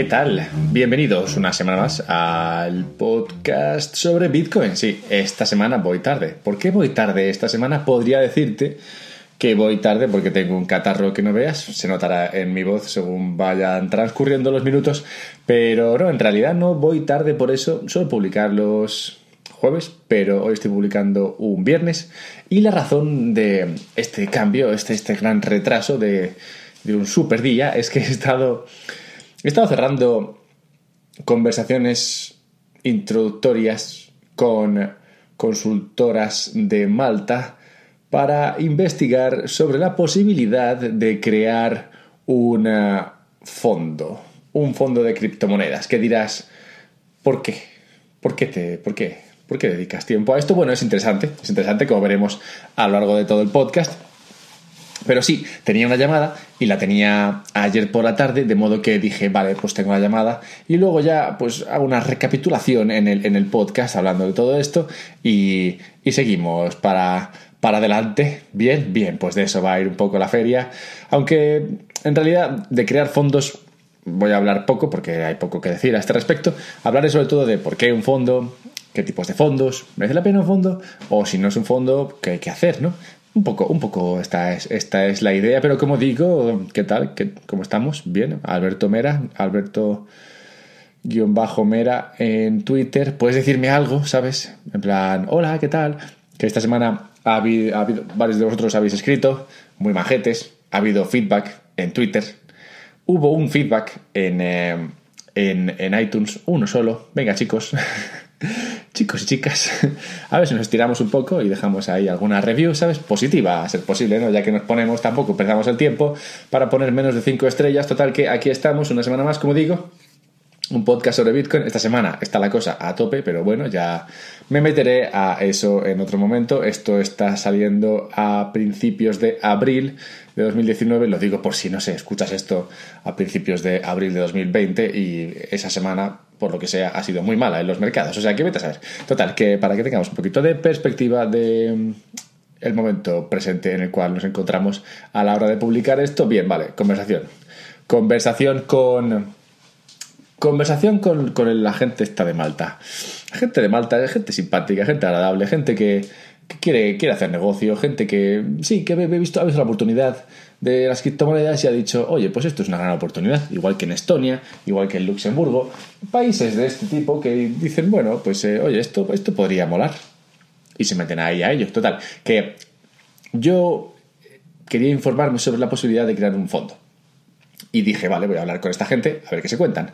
¿Qué tal? Bienvenidos una semana más al podcast sobre Bitcoin. Sí, esta semana voy tarde. ¿Por qué voy tarde esta semana? Podría decirte que voy tarde porque tengo un catarro que no veas. Se notará en mi voz según vayan transcurriendo los minutos. Pero no, en realidad no voy tarde por eso. Suelo publicar los jueves, pero hoy estoy publicando un viernes. Y la razón de este cambio, este, este gran retraso de, de un super día, es que he estado He estado cerrando conversaciones introductorias con consultoras de Malta para investigar sobre la posibilidad de crear un fondo, un fondo de criptomonedas. ¿Qué dirás? ¿Por qué? ¿Por qué te, por qué? ¿Por qué dedicas tiempo a esto? Bueno, es interesante, es interesante como veremos a lo largo de todo el podcast. Pero sí, tenía una llamada y la tenía ayer por la tarde, de modo que dije, vale, pues tengo la llamada y luego ya pues hago una recapitulación en el, en el podcast hablando de todo esto y, y seguimos para, para adelante. Bien, bien, pues de eso va a ir un poco la feria. Aunque en realidad de crear fondos voy a hablar poco porque hay poco que decir a este respecto. Hablaré sobre todo de por qué un fondo, qué tipos de fondos, merece la pena un fondo o si no es un fondo, qué hay que hacer, ¿no? Un poco, un poco esta es, esta es la idea, pero como digo, ¿qué tal? ¿Qué, ¿Cómo estamos? Bien, Alberto Mera, Alberto guion bajo Mera en Twitter. Puedes decirme algo, ¿sabes? En plan, hola, ¿qué tal? Que esta semana ha habido, ha habido varios de vosotros habéis escrito, muy majetes, ha habido feedback en Twitter. Hubo un feedback en, eh, en, en iTunes, uno solo. Venga, chicos. chicos y chicas, a ver si nos estiramos un poco y dejamos ahí alguna review, ¿sabes? Positiva, a ser posible, ¿no? Ya que nos ponemos tampoco, perdamos el tiempo para poner menos de 5 estrellas. Total que aquí estamos una semana más, como digo, un podcast sobre Bitcoin. Esta semana está la cosa a tope, pero bueno, ya me meteré a eso en otro momento. Esto está saliendo a principios de abril de 2019. Lo digo por si no sé, escuchas esto a principios de abril de 2020 y esa semana, por lo que sea, ha sido muy mala en los mercados. O sea, que vete a saber. Total, que para que tengamos un poquito de perspectiva de mm, el momento presente en el cual nos encontramos a la hora de publicar esto, bien, vale, conversación. Conversación con Conversación con, con, la gente esta de Malta. Gente de Malta, gente simpática, gente agradable, gente que, quiere, quiere hacer negocio, gente que sí, que he visto, ha visto la oportunidad de las criptomonedas y ha dicho, oye, pues esto es una gran oportunidad, igual que en Estonia, igual que en Luxemburgo, países de este tipo que dicen, bueno, pues eh, oye, esto, esto podría molar. Y se meten ahí a ellos. Total, que yo quería informarme sobre la posibilidad de crear un fondo. Y dije, vale, voy a hablar con esta gente a ver qué se cuentan.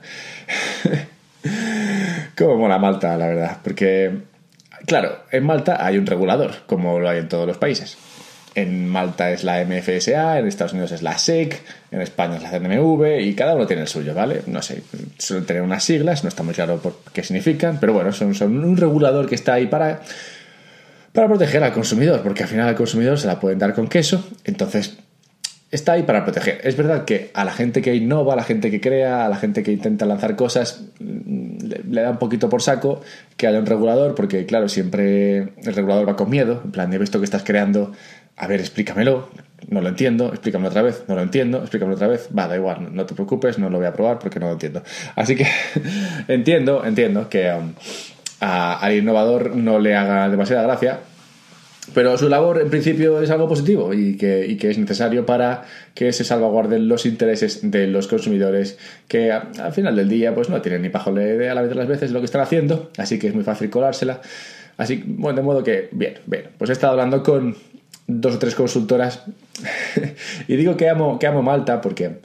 Cómo mola Malta, la verdad. Porque, claro, en Malta hay un regulador, como lo hay en todos los países. En Malta es la MFSA, en Estados Unidos es la SEC, en España es la CNMV y cada uno tiene el suyo, ¿vale? No sé, suelen tener unas siglas, no está muy claro por qué significan, pero bueno, son, son un regulador que está ahí para, para proteger al consumidor, porque al final al consumidor se la pueden dar con queso, entonces está ahí para proteger. Es verdad que a la gente que innova, a la gente que crea, a la gente que intenta lanzar cosas, mm, le, da un poquito por saco que haya un regulador, porque claro, siempre el regulador va con miedo, en plan, he visto que estás creando, a ver, explícamelo, no lo entiendo, explícamelo otra vez, no lo entiendo, explícamelo otra vez, va, da igual, no te preocupes, no lo voy a probar porque no lo entiendo. Así que entiendo, entiendo que um, al innovador no le haga demasiada gracia, pero su labor en principio es algo positivo y que, es necesario para que se salvaguarden los intereses de los consumidores que al final del día pues no tienen ni la idea a la vez de las veces lo que están haciendo, así que es muy fácil colársela. Así, bueno, de modo que, bien, bien, pues he estado hablando con dos o tres consultoras y digo que amo, que amo Malta porque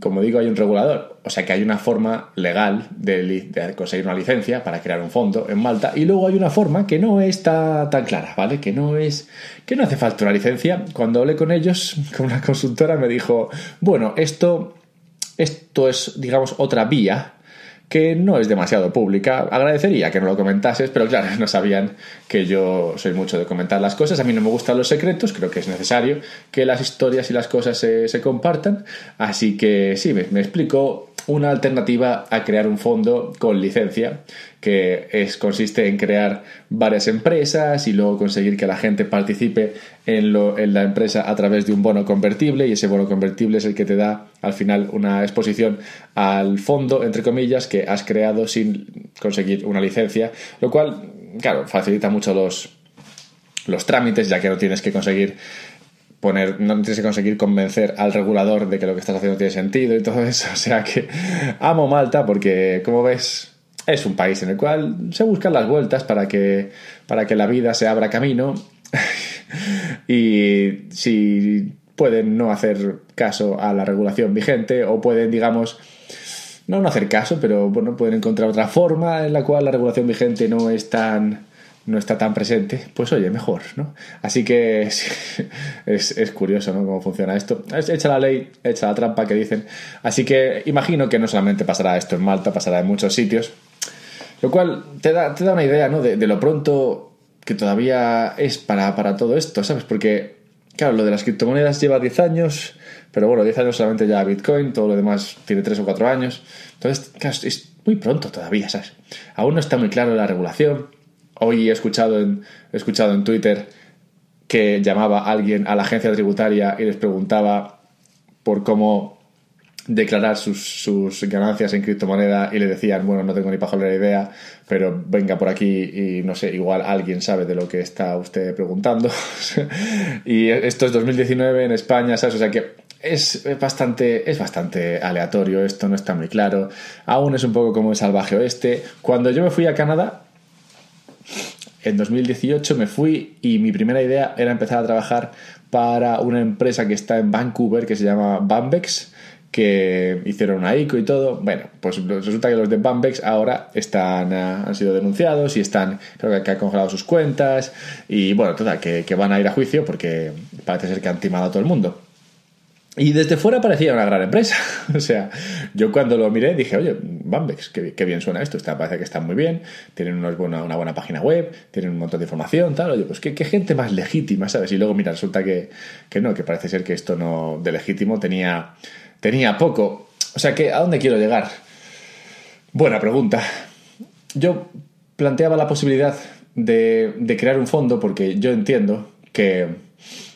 como digo, hay un regulador, o sea que hay una forma legal de, conseguir una licencia para crear un fondo en Malta y luego hay una forma que no está tan clara, ¿vale? Que no es que no hace falta una licencia. Cuando hablé con ellos, con una consultora me dijo, "Bueno, esto esto es digamos otra vía que no es demasiado pública. Agradecería que no lo comentases, pero claro, no sabían que yo soy mucho de comentar las cosas. A mí no me gustan los secretos, creo que es necesario que las historias y las cosas se, se compartan. Así que sí, me, me explico una alternativa a crear un fondo con licencia que es, consiste en crear varias empresas y luego conseguir que la gente participe en, lo, en la empresa a través de un bono convertible y ese bono convertible es el que te da al final una exposición al fondo, entre comillas, que has creado sin conseguir una licencia, lo cual, claro, facilita mucho los, los trámites, ya que no tienes que conseguir poner, no tienes que conseguir convencer al regulador de que lo que estás haciendo tiene sentido y todo eso. O sea que amo Malta porque, como ves, es un país en el cual se buscan las vueltas para que, para que la vida se abra camino y si pueden no hacer caso a la regulación vigente o pueden, digamos, no no hacer caso, pero bueno, pueden encontrar otra forma en la cual la regulación vigente no es tan no está tan presente, pues oye, mejor, ¿no? Así que es, curioso, ¿no? Cómo funciona esto. Echa la ley, echa la trampa que dicen. Así que imagino que no solamente pasará esto en Malta, pasará en muchos sitios. Lo cual te da, te da una idea, ¿no? De, lo pronto que todavía es para, para todo esto, ¿sabes? Porque, claro, lo de las criptomonedas lleva 10 años, pero bueno, 10 años solamente ya Bitcoin, todo lo demás tiene 3 o 4 años. Entonces, claro, es muy pronto todavía, ¿sabes? Aún no está muy claro la regulación Hoy he escuchado en, he escuchado en Twitter que llamaba a alguien a la agencia tributaria y les preguntaba por cómo declarar sus, ganancias en criptomoneda y le decían, bueno, no tengo ni la idea, pero venga por aquí y no sé, igual alguien sabe de lo que está usted preguntando. y esto es 2019 en España, ¿sabes? O sea que es bastante, es bastante aleatorio, esto no está muy claro. Aún es un poco como el salvaje oeste. Cuando yo me fui a Canadá, en 2018 me fui y mi primera idea era empezar a trabajar para una empresa que está en Vancouver que se llama Bambex, que hicieron una ICO y todo. Bueno, pues resulta que los de Bambex ahora están, ah, han sido denunciados y están, creo que han congelado sus cuentas y bueno, que, que van a ir a juicio porque parece ser que han timado a todo el mundo. Y desde fuera parecía una gran empresa. o sea, yo cuando lo miré dije, oye, Bambex, qué, bien suena esto. Está, parece que está muy bien, tienen una buena, página web, tienen un montón de información, tal. Oye, pues qué, gente más legítima, ¿sabes? Y luego, mira, resulta que, que, no, que parece ser que esto no de legítimo tenía, tenía poco. O sea, que ¿a dónde quiero llegar? Buena pregunta. Yo planteaba la posibilidad de, de crear un fondo porque yo entiendo que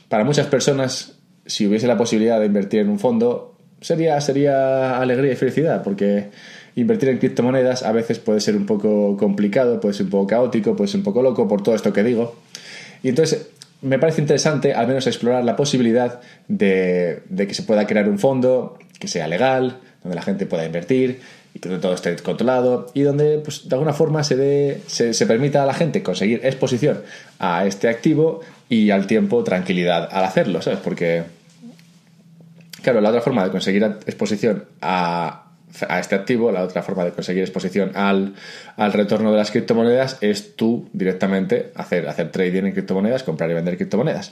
para muchas personas si hubiese la posibilidad de invertir en un fondo, sería, sería alegría y felicidad, porque invertir en criptomonedas a veces puede ser un poco complicado, puede ser un poco caótico, puede ser un poco loco por todo esto que digo. Y entonces me parece interesante al menos explorar la posibilidad de, que se pueda crear un fondo que sea legal, donde la gente pueda invertir y que todo esté controlado y donde pues, de alguna forma se, dé, se, se permita a la gente conseguir exposición a este activo y al tiempo tranquilidad al hacerlo, ¿sabes? Porque Claro, la otra forma de conseguir exposición a, este activo, la otra forma de conseguir exposición al, retorno de las criptomonedas es tú directamente hacer, hacer trading en criptomonedas, comprar y vender criptomonedas.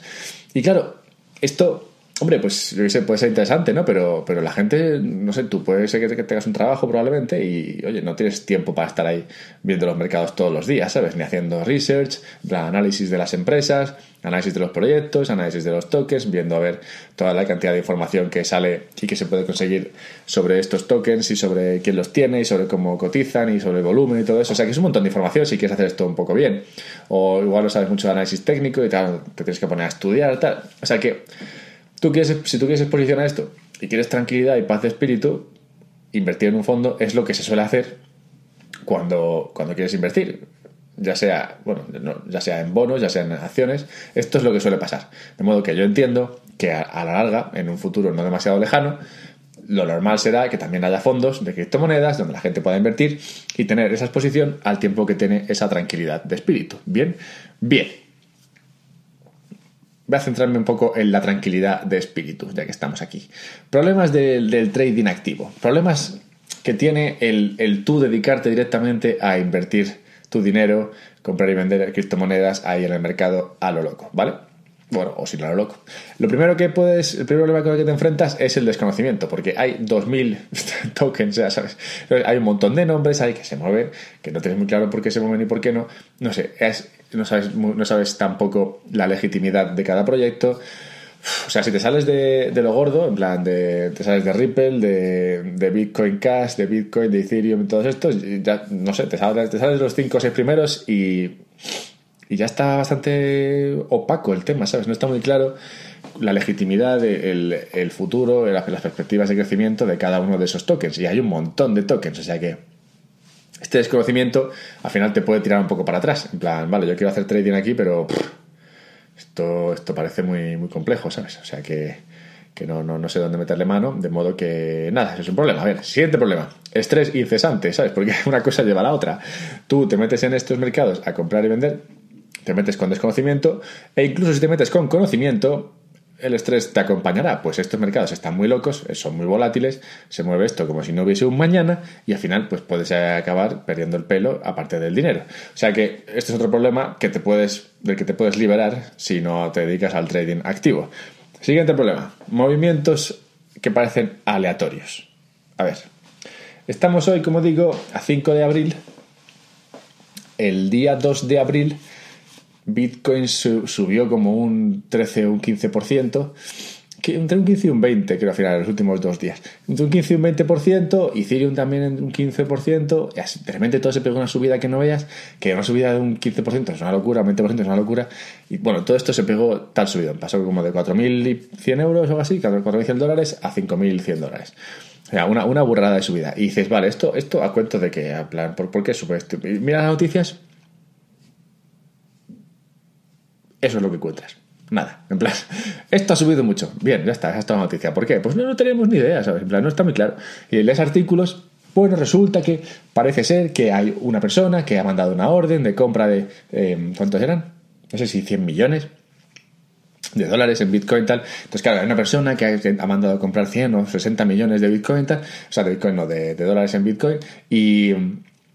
Y claro, esto Hombre, pues yo sé, puede ser interesante, ¿no? Pero, pero la gente, no sé, tú puedes ser que tengas un trabajo probablemente y, oye, no tienes tiempo para estar ahí viendo los mercados todos los días, ¿sabes? Ni haciendo research, análisis de las empresas, análisis de los proyectos, análisis de los tokens, viendo a ver toda la cantidad de información que sale y que se puede conseguir sobre estos tokens y sobre quién los tiene y sobre cómo cotizan y sobre el volumen y todo eso. O sea, que es un montón de información si quieres hacer esto un poco bien. O igual no sabes mucho de análisis técnico y tal, te tienes que poner a estudiar, tal. O sea que Tú quieres, si tú quieres exposición a esto y quieres tranquilidad y paz de espíritu, invertir en un fondo es lo que se suele hacer cuando, cuando quieres invertir. Ya sea, bueno, ya sea en bonos, ya sea en acciones, esto es lo que suele pasar. De modo que yo entiendo que a, a la larga, en un futuro no demasiado lejano, lo normal será que también haya fondos de criptomonedas donde la gente pueda invertir y tener esa exposición al tiempo que tiene esa tranquilidad de espíritu. Bien, bien voy a centrarme un poco en la tranquilidad de espíritu, ya que estamos aquí. Problemas del, trading activo. Problemas que tiene el, tú dedicarte directamente a invertir tu dinero, comprar y vender criptomonedas ahí en el mercado a lo loco, ¿vale? Bueno, o si no a lo loco. Lo primero que puedes, el primer problema con el que te enfrentas es el desconocimiento, porque hay 2000 tokens, ya sabes. Hay un montón de nombres ahí que se mueven, que no tienes muy claro por qué se mueven y por qué no. No sé, es, no sabes, no sabes tampoco la legitimidad de cada proyecto. o sea, si te sales de, lo gordo, en plan, de, te sales de Ripple, de, Bitcoin Cash, de Bitcoin, de Ethereum, todos estos, ya, no sé, te sales, te sales de los 5 o 6 primeros y, y ya está bastante opaco el tema, ¿sabes? No está muy claro la legitimidad, el, el futuro, las perspectivas de crecimiento de cada uno de esos tokens. Y hay un montón de tokens, o sea que este desconocimiento al final te puede tirar un poco para atrás. En plan, vale, yo quiero hacer trading aquí, pero esto, esto parece muy, muy complejo, ¿sabes? O sea que, que no, no, no, sé dónde meterle mano, de modo que nada, es un problema. A ver, siguiente problema. Estrés incesante, ¿sabes? Porque una cosa lleva a la otra. Tú te metes en estos mercados a comprar y vender, te metes con desconocimiento, e incluso si te metes con conocimiento, el estrés te acompañará. Pues estos mercados están muy locos, son muy volátiles, se mueve esto como si no hubiese un mañana y al final pues puedes acabar perdiendo el pelo aparte del dinero. O sea que este es otro problema que te puedes, del que te puedes liberar si no te dedicas al trading activo. Siguiente problema, movimientos que parecen aleatorios. A ver, estamos hoy, como digo, a 5 de abril. El día 2 de abril Bitcoin subió como un 13 o un 15%, que entre un 15 y un 20, creo al final, en los últimos dos días. Entre un 15 y un 20%, Ethereum también un 15%, y de repente todo se pegó una subida que no veas, que una subida de un 15% es una locura, un 20% es una locura, y bueno, todo esto se pegó tal subida, pasó como de 4.100 euros o algo así, 4.100 dólares a 5.100 dólares. O sea, una, una burrada de subida. Y dices, vale, esto, esto a cuento de que, a plan, ¿por, ¿por qué sube esto? mira las noticias Eso es lo que encuentras. Nada, en plan, esto ha subido mucho. Bien, ya está, esta es la noticia. ¿Por qué? Pues no, no tenemos ni idea, ¿sabes? En plan, no está muy claro. Y lees artículos, bueno, resulta que parece ser que hay una persona que ha mandado una orden de compra de. Eh, ¿Cuántos eran? No sé si 100 millones de dólares en Bitcoin tal. Entonces, claro, hay una persona que ha mandado a comprar 100 o 60 millones de Bitcoin tal. O sea, de Bitcoin no, de dólares en Bitcoin. Y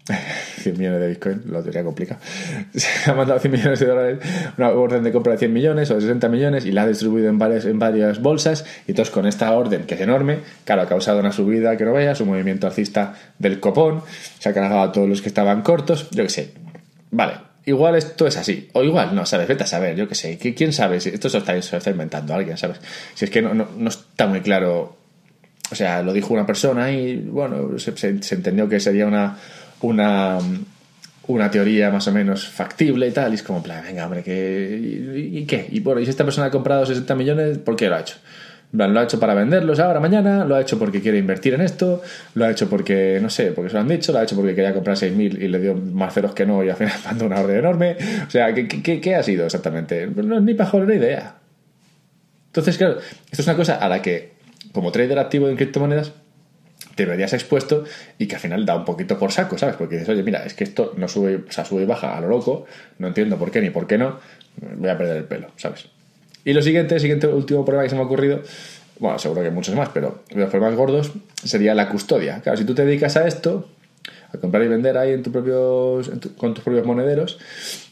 100 millones de Bitcoin, lo tenía complicado. Se ha mandado 100 millones de dólares, una orden de compra de 100 millones o de 60 millones y la ha distribuido en varias, en varias bolsas. Y entonces, con esta orden, que es enorme, claro, ha causado una subida que no veas, un movimiento alcista del copón, se ha cargado a todos los que estaban cortos, yo qué sé. Vale, igual esto es así, o igual no, ¿sabes? Vete a saber, yo qué sé. ¿Quién sabe? Esto se está, está inventando alguien, ¿sabes? Si es que no, no, está muy claro. O sea, lo dijo una persona y, bueno, se entendió que sería una una, una teoría más o menos factible y tal. Y es como, plan, venga, hombre, ¿qué, y, qué? Y bueno, y si esta persona ha comprado 60 millones, ¿por qué lo ha hecho? lo ha hecho para venderlos ahora, mañana, lo ha hecho porque quiere invertir en esto, lo ha hecho porque, no sé, porque se lo han dicho, lo ha hecho porque quería comprar 6.000 y le dio más ceros que no y al final mandó una orden enorme. O sea, ¿qué, qué, qué ha sido exactamente? No ni mejor una idea. Entonces, claro, esto es una cosa a la que, como trader activo en criptomonedas, te verías expuesto y que al final da un poquito por saco, ¿sabes? Porque dices, oye, mira, es que esto no sube, o sea, sube y baja a lo loco, no entiendo por qué ni por qué no, voy a perder el pelo, ¿sabes? Y lo siguiente, el siguiente último problema que se me ha ocurrido, bueno, seguro que muchos más, pero los problemas gordos sería la custodia. Claro, si tú te dedicas a esto, a comprar y vender ahí en tu propios, con tus propios monederos,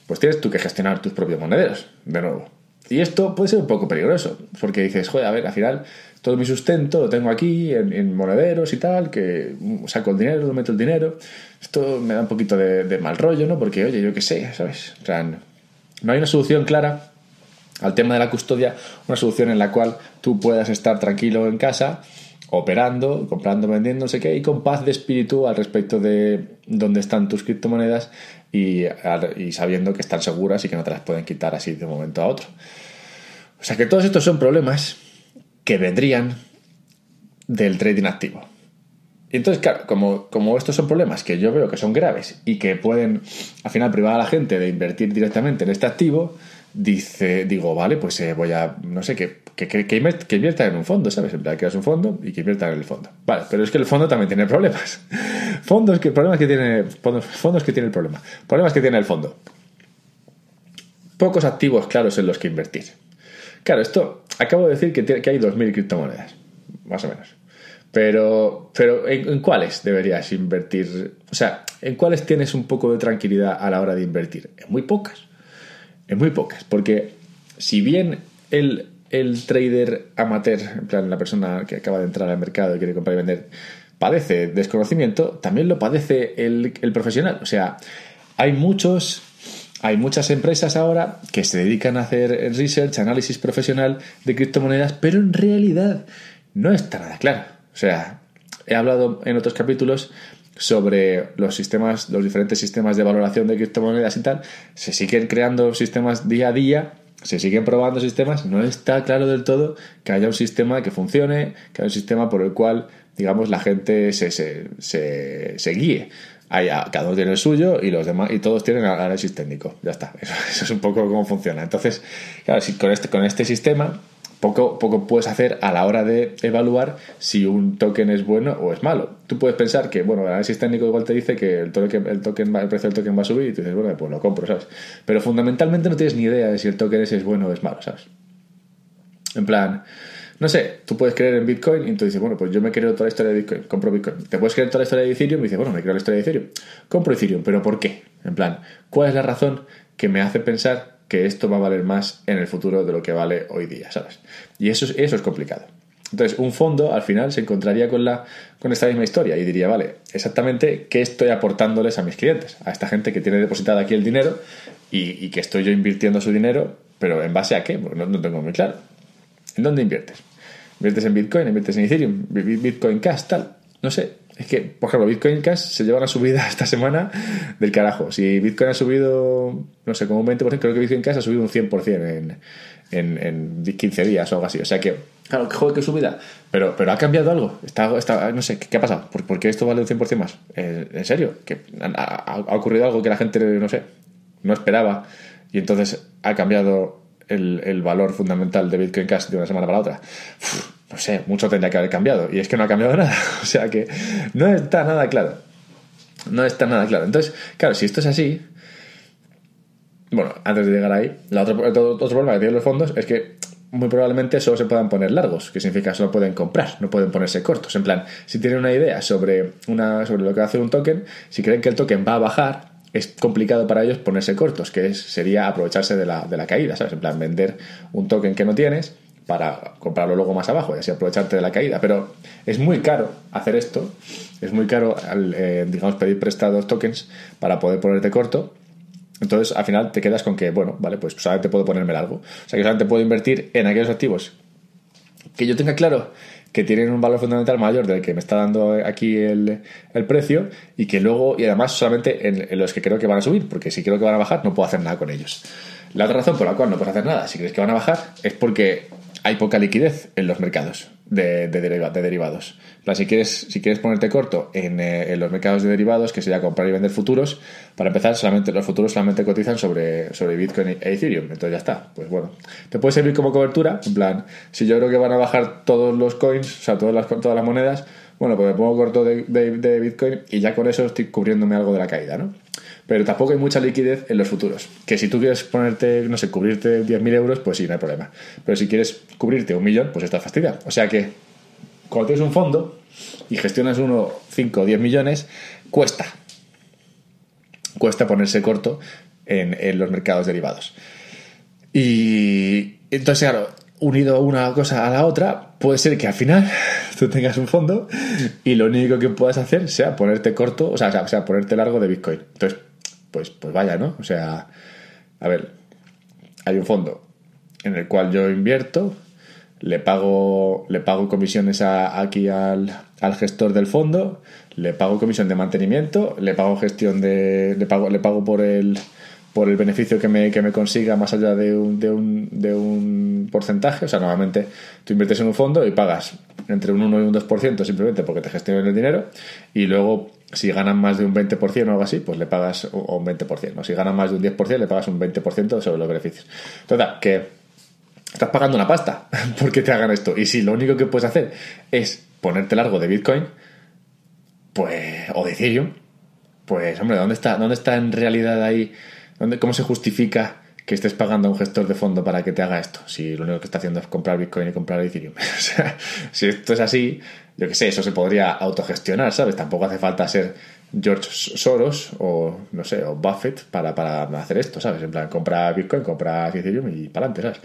pues tienes tú que gestionar tus propios monederos, de nuevo. Y esto puede ser un poco peligroso, porque dices, joder, a ver, al final todo mi sustento lo tengo aquí en, monederos y tal, que saco el dinero, meto el dinero. Esto me da un poquito de, mal rollo, ¿no? Porque, oye, yo qué sé, ¿sabes? O sea, no hay una solución clara al tema de la custodia, una solución en la cual tú puedas estar tranquilo en casa, operando, comprando, vendiendo, no sé qué, y con paz de espíritu al respecto de dónde están tus criptomonedas y, y sabiendo que están seguras y que no te las pueden quitar así de un momento a otro. O sea que todos estos son problemas que vendrían del trading activo. Y entonces, claro, como, como estos son problemas que yo veo que son graves y que pueden al final privar a la gente de invertir directamente en este activo, dice, digo, vale, pues eh, voy a, no sé, que, que, invierta en un fondo, ¿sabes? En plan, creas un fondo y que invierta en el fondo. Vale, pero es que el fondo también tiene problemas. Fondos que, problemas que tiene, fondos, fondos que tiene el problema. Problemas que tiene el fondo. Pocos activos claros en los que invertir. Claro, esto acabo de decir que, que hay 2.000 criptomonedas, más o menos. Pero, pero ¿en, cuáles deberías invertir? O sea, ¿en cuáles tienes un poco de tranquilidad a la hora de invertir? En muy pocas. En muy pocas. Porque si bien el, el trader amateur, en plan la persona que acaba de entrar al mercado y quiere comprar y vender, padece desconocimiento, también lo padece el, el profesional. O sea, hay muchos hay muchas empresas ahora que se dedican a hacer research, análisis profesional de criptomonedas, pero en realidad no está nada claro. O sea, he hablado en otros capítulos sobre los sistemas, los diferentes sistemas de valoración de criptomonedas y tal. Se siguen creando sistemas día a día, se siguen probando sistemas. No está claro del todo que haya un sistema que funcione, que haya un sistema por el cual, digamos, la gente se, se, se, se guíe cada uno tiene el suyo y los demás y todos tienen análisis técnico. Ya está. Eso, es un poco cómo funciona. Entonces, claro, si con este, con este sistema poco, poco puedes hacer a la hora de evaluar si un token es bueno o es malo. Tú puedes pensar que, bueno, el análisis técnico igual te dice que el, token, el, token el precio del token va a subir y tú dices, bueno, pues lo compro, ¿sabes? Pero fundamentalmente no tienes ni idea de si el token ese es bueno o es malo, ¿sabes? En plan, no sé, tú puedes creer en Bitcoin y tú dices, bueno, pues yo me creo toda la historia de Bitcoin, compro Bitcoin. Te puedes creer toda la historia de Ethereum y dices, bueno, me creo la historia de Ethereum, compro Ethereum, pero ¿por qué? En plan, ¿cuál es la razón que me hace pensar que esto va a valer más en el futuro de lo que vale hoy día, ¿sabes? Y eso es, eso es complicado. Entonces, un fondo al final se encontraría con, la, con esta misma historia y diría, vale, exactamente qué estoy aportándoles a mis clientes, a esta gente que tiene depositado aquí el dinero y, que estoy yo invirtiendo su dinero, pero ¿en base a qué? Porque no, no tengo muy claro. ¿En dónde inviertes? Inviertes en Bitcoin, inviertes en Ethereum, Bitcoin Cash, tal. No sé, es que, por ejemplo, Bitcoin Cash se lleva una subida esta semana del carajo. Si Bitcoin ha subido, no sé, como un 20%, creo que Bitcoin Cash ha subido un 100% en, en, en 15 días o algo así. O sea que, claro, joder, qué subida. Pero, pero ha cambiado algo. Está, no sé, ¿qué, ha pasado? ¿Por, qué esto vale un 100% más? Eh, ¿En serio? ¿Que ha ocurrido algo que la gente, no sé, no esperaba y entonces ha cambiado el, valor fundamental de Bitcoin Cash de una semana para otra. no sé, mucho tendría que haber cambiado. Y es que no ha cambiado nada. O sea que no está nada claro. No está nada claro. Entonces, claro, si esto es así. Bueno, antes de llegar ahí, la otro, problema que tienen los fondos es que muy probablemente solo se puedan poner largos, que significa solo pueden comprar, no pueden ponerse cortos. En plan, si tienen una idea sobre, una, sobre lo que hacer un token, si creen que el token va a bajar, es complicado para ellos ponerse cortos, que es, sería aprovecharse de la, de la caída, ¿sabes? En plan, vender un token que no tienes para comprarlo luego más abajo y así aprovecharte de la caída. Pero es muy caro hacer esto, es muy caro, eh, digamos, pedir prestados tokens para poder ponerte corto. Entonces, al final te quedas con que, bueno, vale, pues solamente puedo ponerme algo. O sea, que solamente puedo invertir en aquellos activos que yo tenga claro que tienen un valor fundamental mayor del que me está dando aquí el, precio y que luego, y además solamente en, los que creo que van a subir, porque si creo que van a bajar no puedo hacer nada con ellos. La otra razón por la cual no puedes hacer nada si crees que van a bajar es porque hay poca liquidez en los mercados de, de, de derivados. si, quieres, si quieres ponerte corto eh, en, los mercados de derivados, que sería comprar y vender futuros, para empezar, solamente los futuros solamente cotizan sobre, sobre Bitcoin e Ethereum. Entonces ya está. Pues bueno, te puede servir como cobertura. En plan, si yo creo que van a bajar todos los coins, o sea, todas las, todas las monedas, bueno, pues me pongo corto de, de Bitcoin y ya con eso estoy cubriéndome algo de la caída, ¿no? Pero tampoco hay mucha liquidez en los futuros. Que si tú quieres ponerte, no sé, cubrirte 10.000 euros, pues sí, no hay problema. Pero si quieres cubrirte un millón, pues estás fastidiado. O sea que cuando tienes un fondo y gestionas uno, 5 o 10 millones, cuesta. Cuesta ponerse corto en, los mercados derivados. Y entonces, claro, unido una cosa a la otra, puede ser que al final tú tengas un fondo y lo único que puedas hacer sea ponerte corto, o sea, sea ponerte largo de Bitcoin. Entonces, pues, pues vaya, ¿no? O sea, a ver, hay un fondo en el cual yo invierto, le pago, le pago comisiones aquí al, al, gestor del fondo, le pago comisión de mantenimiento, le pago gestión de. le pago, le pago por el por el beneficio que me, que me consiga más allá de un, de, un, de un porcentaje. O sea, normalmente tú inviertes en un fondo y pagas entre un 1 y un 2% simplemente porque te gestionan el dinero y luego si ganan más de un 20% o algo así, pues le pagas un 20%. O si ganan más de un 10%, le pagas un 20% sobre los beneficios. Total, que estás pagando una pasta porque te hagan esto. Y si lo único que puedes hacer es ponerte largo de Bitcoin, pues, o de Ethereum, pues, hombre, ¿dónde está, dónde está en realidad ahí? Dónde, ¿Cómo se justifica que estés pagando a un gestor de fondo para que te haga esto? Si lo único que está haciendo es comprar Bitcoin y comprar Ethereum. o sea, si esto es así, yo que sé, eso se podría autogestionar, ¿sabes? Tampoco hace falta ser George Soros o, no sé, o Buffett para, para hacer esto, ¿sabes? En plan, compra Bitcoin, compra Ethereum y para adelante, ¿sabes?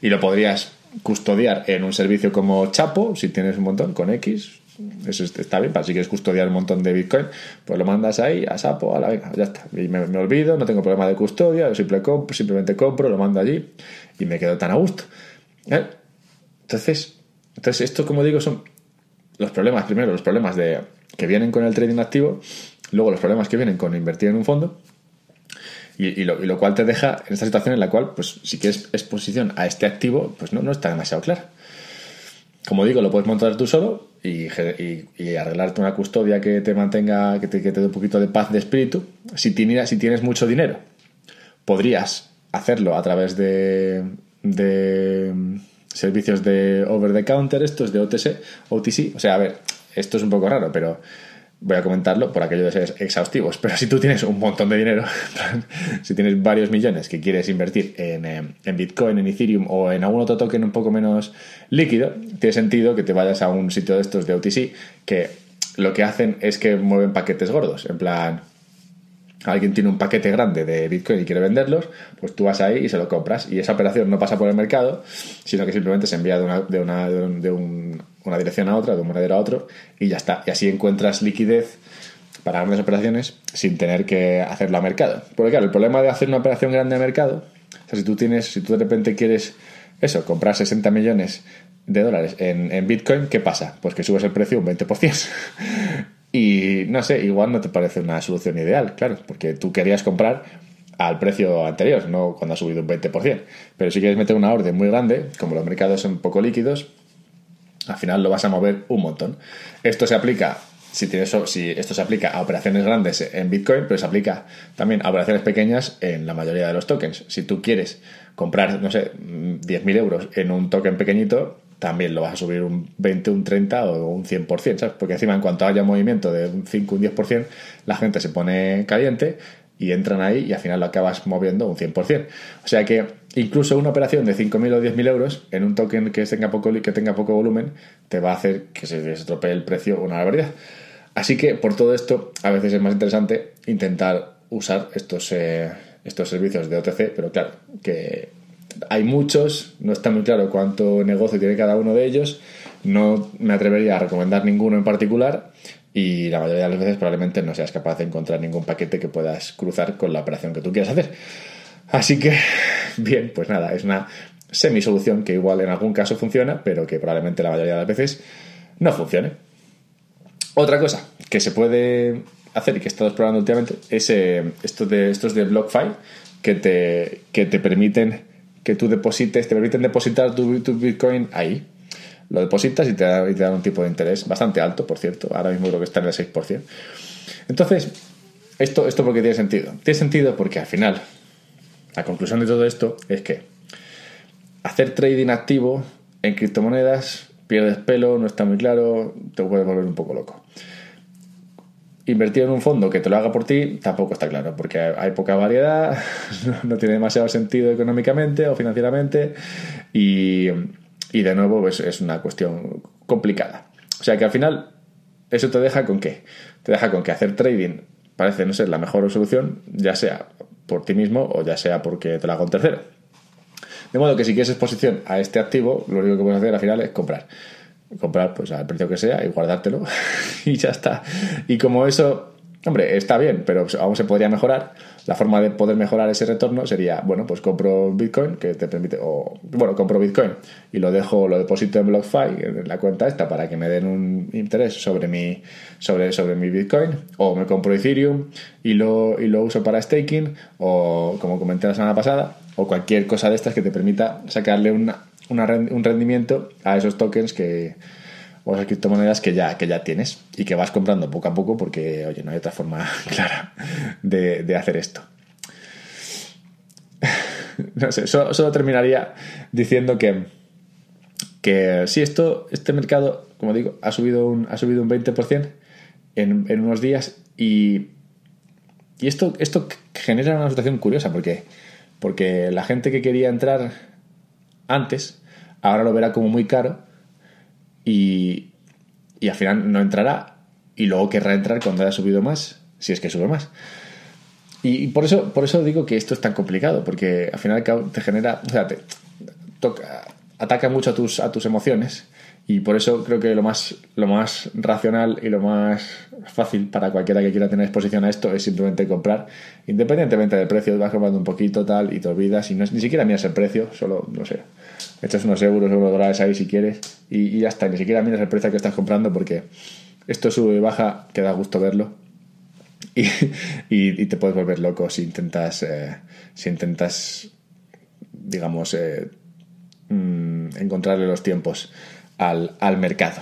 Y lo podrías custodiar en un servicio como Chapo, si tienes un montón, con X, Eso está bien, para si quieres custodiar un montón de Bitcoin, pues lo mandas ahí a Sapo, a la venga, ya está. Y me, olvido, no tengo problema de custodia, simple simplemente compro, lo mando allí y me quedo tan a gusto. ¿Eh? Entonces, entonces, esto, como digo, son los problemas, primero, los problemas de, que vienen con el trading activo, luego los problemas que vienen con invertir en un fondo. Y, lo, cual te deja en esta situación en la cual, pues, si quieres exposición a este activo, pues no, no está demasiado claro. Como digo, lo puedes montar tú solo y, arreglarte una custodia que te mantenga, que te, dé un poquito de paz de espíritu. Si tienes, si tienes mucho dinero, podrías hacerlo a través de, de servicios de over the counter, estos de OTC, OTC. O sea, a ver, esto es un poco raro, pero voy a comentarlo por aquello de ser exhaustivos. Pero si tú tienes un montón de dinero, si tienes varios millones que quieres invertir en, eh, en, Bitcoin, en Ethereum o en algún otro token un poco menos líquido, tiene sentido que te vayas a un sitio de estos de OTC que lo que hacen es que mueven paquetes gordos. En plan, alguien tiene un paquete grande de Bitcoin y quiere venderlos, pues tú vas ahí y se lo compras. Y esa operación no pasa por el mercado, sino que simplemente se envía de una, de una, de una dirección a otra, de un monedero a otro, y ya está. Y así encuentras liquidez para grandes operaciones sin tener que hacerlo a mercado. Porque claro, el problema de hacer una operación grande a mercado, o si tú tienes, si tú de repente quieres eso, comprar 60 millones de dólares en, en Bitcoin, ¿qué pasa? Pues que subes el precio un 20%. Y no sé, igual no te parece una solución ideal, claro, porque tú querías comprar al precio anterior, no cuando ha subido un 20%. Pero si quieres meter una orden muy grande, como los mercados son poco líquidos, al final lo vas a mover un montón. Esto se aplica, si, tienes, si esto se aplica a operaciones grandes en Bitcoin, pero se aplica también a operaciones pequeñas en la mayoría de los tokens. Si tú quieres comprar, no sé, 10.000 euros en un token pequeñito, también lo vas a subir un 20, un 30 o un 100%, ¿sabes? Porque encima en cuanto haya movimiento de un 5, un 10%, la gente se pone caliente y entran ahí y al final lo acabas moviendo un 100%. O sea que incluso una operación de 5.000 o 10.000 euros en un token que tenga, poco, que tenga poco volumen te va a hacer que se estropee el precio una barbaridad. Así que por todo esto a veces es más interesante intentar usar estos, eh, estos servicios de OTC, pero claro, que hay muchos, no está muy claro cuánto negocio tiene cada uno de ellos, no me atrevería a recomendar ninguno en particular y la mayoría de las veces probablemente no seas capaz de encontrar ningún paquete que puedas cruzar con la operación que tú quieras hacer. Así que, bien, pues nada, es una semi-solución que igual en algún caso funciona, pero que probablemente la mayoría de las veces no funcione. Otra cosa que se puede hacer y que he estado explorando últimamente es eh, de, estos de BlockFi que te, que te permiten que tú deposites, te permiten depositar tu, Bitcoin ahí. Lo depositas y te, dan un tipo de interés bastante alto, por cierto. Ahora mismo creo que está en el 6%. Entonces, esto, esto porque tiene sentido. Tiene sentido porque al final, la conclusión de todo esto es que hacer trading activo en criptomonedas pierdes pelo, no está muy claro, te puede volver un poco loco invertir en un fondo que te lo haga por ti tampoco está claro, porque hay poca variedad, no tiene demasiado sentido económicamente o financieramente y, de nuevo pues, es una cuestión complicada. O sea que al final eso te deja con qué? Te deja con que hacer trading parece no ser la mejor solución, ya sea por ti mismo o ya sea porque te lo haga un tercero. De modo que si quieres exposición a este activo, lo único que puedes hacer al final es comprar comprar pues al precio que sea y guardártelo y ya está. Y como eso, hombre, está bien, pero aún se podría mejorar. La forma de poder mejorar ese retorno sería, bueno, pues compro Bitcoin que te permite, o bueno, compro Bitcoin y lo dejo, lo deposito en BlockFi, en la cuenta esta, para que me den un interés sobre mi, sobre, sobre mi Bitcoin, o me compro Ethereum y lo, y lo uso para staking, o como comenté la semana pasada, o cualquier cosa de estas que te permita sacarle una un rendimiento a esos tokens que o esas criptomonedas que ya, que ya tienes y que vas comprando poco a poco porque, oye, no hay otra forma clara de, hacer esto. no sé, solo, terminaría diciendo que, que si esto, este mercado, como digo, ha subido un, ha subido un 20% en, en unos días y, y esto, esto genera una situación curiosa porque, porque la gente que quería entrar antes, ahora lo verá como muy caro y, y al final no entrará y luego querrá entrar cuando haya subido más, si es que sube más. Y, por, eso, por eso digo que esto es tan complicado, porque al final te genera, o sea, ataca mucho a tus, a tus emociones Y por eso creo que lo más, lo más racional y lo más fácil para cualquiera que quiera tener exposición a esto es simplemente comprar, independientemente del precio, vas comprando un poquito tal y te olvidas y no, ni siquiera miras el precio, solo, no sé, echas unos euros, unos dólares ahí si quieres y, ya está, ni siquiera miras el precio que estás comprando porque esto sube y baja, que da gusto verlo y, y, te puedes volver loco si intentas, eh, si intentas digamos, eh, mm, encontrarle los tiempos al, al, mercado.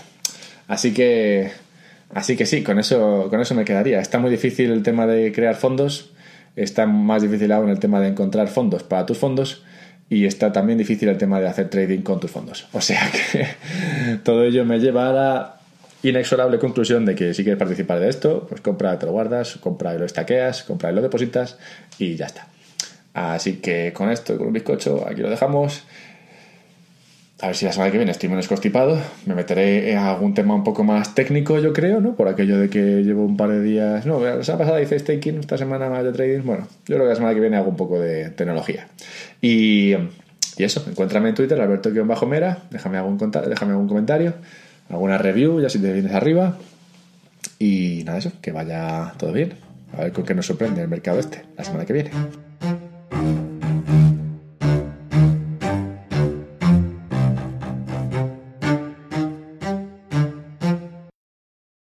Así que, así que sí, con eso, con eso me quedaría. Está muy difícil el tema de crear fondos, está más difícil aún el tema de encontrar fondos para tus fondos y está también difícil el tema de hacer trading con tus fondos. O sea que todo ello me lleva a la inexorable conclusión de que si quieres participar de esto, pues compra, te lo guardas, compra y lo estaqueas, compra y lo depositas y ya está. Así que con esto, con un bizcocho, aquí lo dejamos. A ver si la semana que viene estoy menos constipado. Me meteré en algún tema un poco más técnico, yo creo, ¿no? Por aquello de que llevo un par de días. No, la semana pasada hice staking, esta semana más de trading. Bueno, yo creo que la semana que viene hago un poco de tecnología. Y, y eso, encuéntrame en Twitter, Alberto-Mera. Déjame algún, déjame algún comentario, alguna review, ya si te vienes arriba. Y nada, eso, que vaya todo bien. A ver con qué nos sorprende el mercado este la semana que viene.